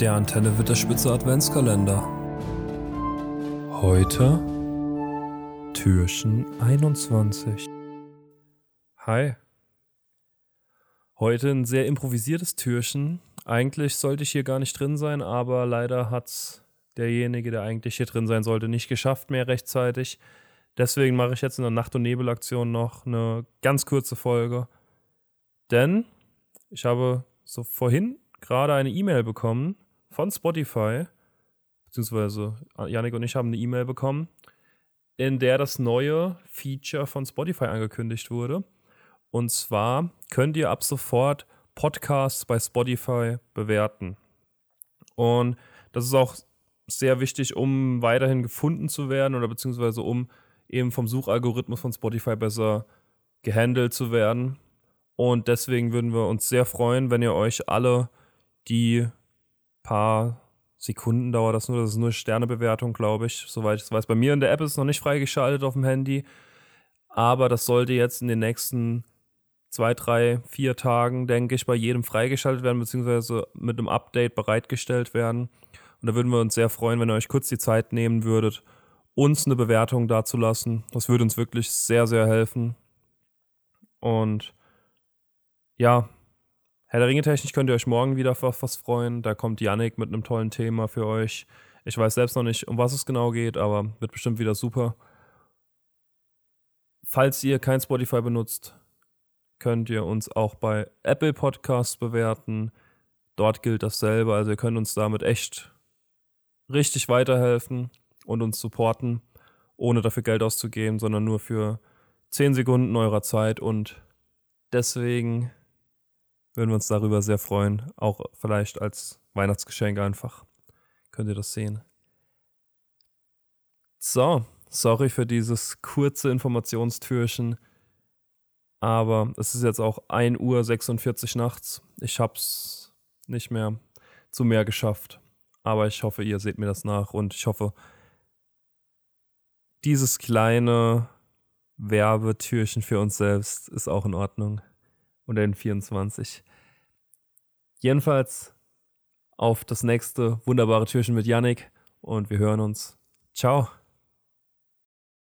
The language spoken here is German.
Der Antenne Witterspitze Adventskalender. Heute Türchen 21. Hi. Heute ein sehr improvisiertes Türchen. Eigentlich sollte ich hier gar nicht drin sein, aber leider hat's derjenige, der eigentlich hier drin sein sollte, nicht geschafft mehr rechtzeitig. Deswegen mache ich jetzt in der Nacht- und Nebelaktion noch eine ganz kurze Folge. Denn ich habe so vorhin gerade eine E-Mail bekommen von Spotify, beziehungsweise Yannick und ich haben eine E-Mail bekommen, in der das neue Feature von Spotify angekündigt wurde. Und zwar könnt ihr ab sofort Podcasts bei Spotify bewerten. Und das ist auch sehr wichtig, um weiterhin gefunden zu werden oder beziehungsweise um eben vom Suchalgorithmus von Spotify besser gehandelt zu werden. Und deswegen würden wir uns sehr freuen, wenn ihr euch alle die paar Sekunden dauert das nur, das ist nur Sternebewertung, glaube ich, soweit ich es weiß. Bei mir in der App ist es noch nicht freigeschaltet auf dem Handy, aber das sollte jetzt in den nächsten zwei, drei, vier Tagen, denke ich, bei jedem freigeschaltet werden, beziehungsweise mit einem Update bereitgestellt werden. Und da würden wir uns sehr freuen, wenn ihr euch kurz die Zeit nehmen würdet, uns eine Bewertung dazulassen. Das würde uns wirklich sehr, sehr helfen. Und ja, Herr der Ringe technisch könnt ihr euch morgen wieder auf was freuen. Da kommt Yannick mit einem tollen Thema für euch. Ich weiß selbst noch nicht, um was es genau geht, aber wird bestimmt wieder super. Falls ihr kein Spotify benutzt, könnt ihr uns auch bei Apple Podcasts bewerten. Dort gilt dasselbe. Also ihr könnt uns damit echt richtig weiterhelfen und uns supporten, ohne dafür Geld auszugeben, sondern nur für 10 Sekunden eurer Zeit. Und deswegen würden wir uns darüber sehr freuen. Auch vielleicht als Weihnachtsgeschenk einfach. Könnt ihr das sehen. So, sorry für dieses kurze Informationstürchen. Aber es ist jetzt auch 1 Uhr 46 nachts. Ich hab's nicht mehr zu mehr geschafft. Aber ich hoffe, ihr seht mir das nach und ich hoffe, dieses kleine Werbetürchen für uns selbst ist auch in Ordnung unter den 24. Jedenfalls auf das nächste wunderbare Türchen mit Yannick und wir hören uns. Ciao.